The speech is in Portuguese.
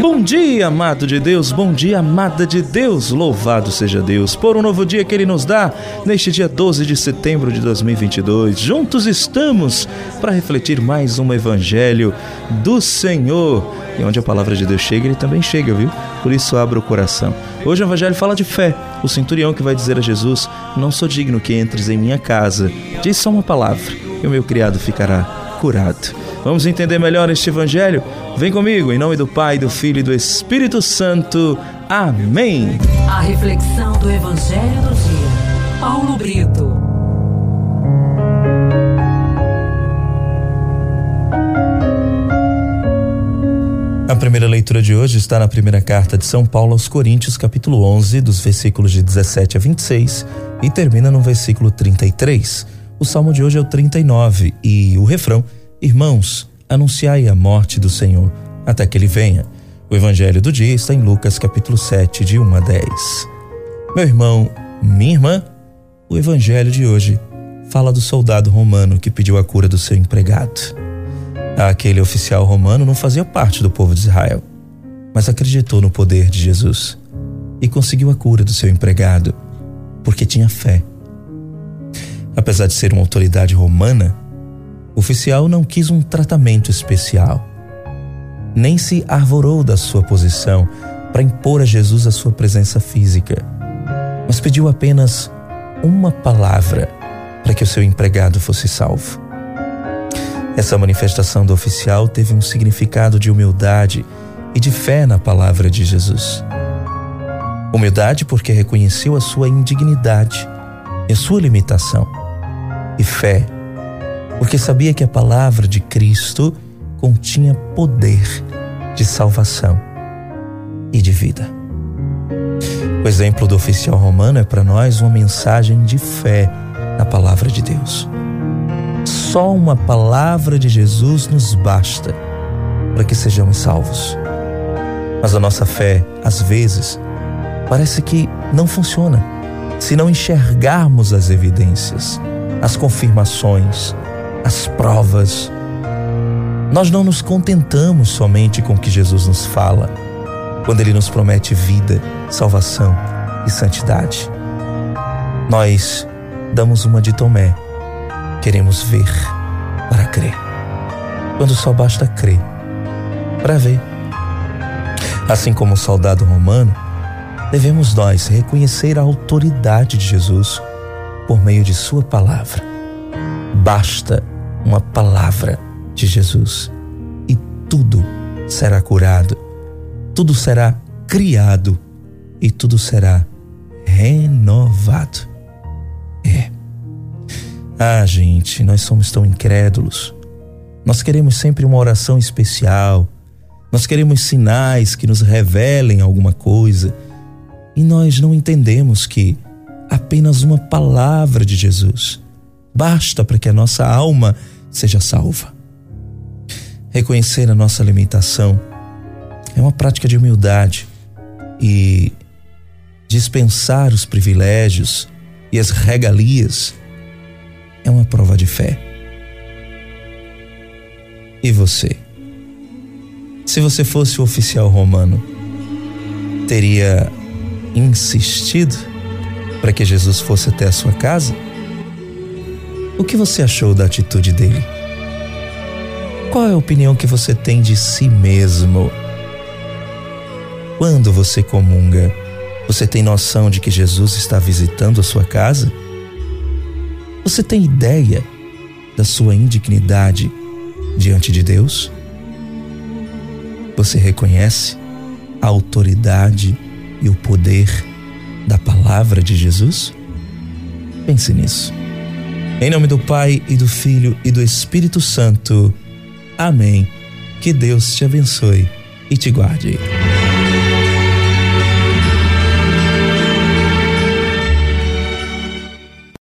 Bom dia, amado de Deus, bom dia, amada de Deus, louvado seja Deus por um novo dia que Ele nos dá neste dia 12 de setembro de 2022. Juntos estamos para refletir mais um Evangelho do Senhor. E onde a palavra de Deus chega, Ele também chega, viu? Por isso, abra o coração. Hoje o Evangelho fala de fé. O centurião que vai dizer a Jesus: Não sou digno que entres em minha casa. Diz só uma palavra e o meu criado ficará curado. Vamos entender melhor este evangelho? Vem comigo, em nome do Pai, do Filho e do Espírito Santo. Amém. A reflexão do evangelho do dia. Paulo Brito. A primeira leitura de hoje está na primeira carta de São Paulo aos Coríntios, capítulo 11, dos versículos de 17 a 26 e termina no versículo 33. O salmo de hoje é o 39 e o refrão: Irmãos, anunciai a morte do Senhor até que ele venha. O evangelho do dia está em Lucas, capítulo 7, de 1 a 10. Meu irmão, minha irmã, o evangelho de hoje fala do soldado romano que pediu a cura do seu empregado. Aquele oficial romano não fazia parte do povo de Israel, mas acreditou no poder de Jesus e conseguiu a cura do seu empregado, porque tinha fé. Apesar de ser uma autoridade romana, o oficial não quis um tratamento especial, nem se arvorou da sua posição para impor a Jesus a sua presença física, mas pediu apenas uma palavra para que o seu empregado fosse salvo. Essa manifestação do oficial teve um significado de humildade e de fé na palavra de Jesus. Humildade porque reconheceu a sua indignidade e a sua limitação. E fé porque sabia que a palavra de Cristo continha poder de salvação e de vida. O exemplo do oficial romano é para nós uma mensagem de fé na palavra de Deus. Só uma palavra de Jesus nos basta para que sejamos salvos. Mas a nossa fé, às vezes, parece que não funciona se não enxergarmos as evidências, as confirmações, as provas. Nós não nos contentamos somente com o que Jesus nos fala, quando ele nos promete vida, salvação e santidade. Nós damos uma de Tomé Queremos ver para crer. Quando só basta crer para ver. Assim como o soldado romano, devemos nós reconhecer a autoridade de Jesus por meio de Sua palavra. Basta uma palavra de Jesus e tudo será curado, tudo será criado e tudo será renovado. É. Ah, gente, nós somos tão incrédulos. Nós queremos sempre uma oração especial. Nós queremos sinais que nos revelem alguma coisa. E nós não entendemos que apenas uma palavra de Jesus basta para que a nossa alma seja salva. Reconhecer a nossa limitação é uma prática de humildade e dispensar os privilégios e as regalias é uma prova de fé. E você? Se você fosse o oficial romano, teria insistido para que Jesus fosse até a sua casa? O que você achou da atitude dele? Qual é a opinião que você tem de si mesmo? Quando você comunga, você tem noção de que Jesus está visitando a sua casa? Você tem ideia da sua indignidade diante de Deus? Você reconhece a autoridade e o poder da palavra de Jesus? Pense nisso. Em nome do Pai e do Filho e do Espírito Santo. Amém. Que Deus te abençoe e te guarde.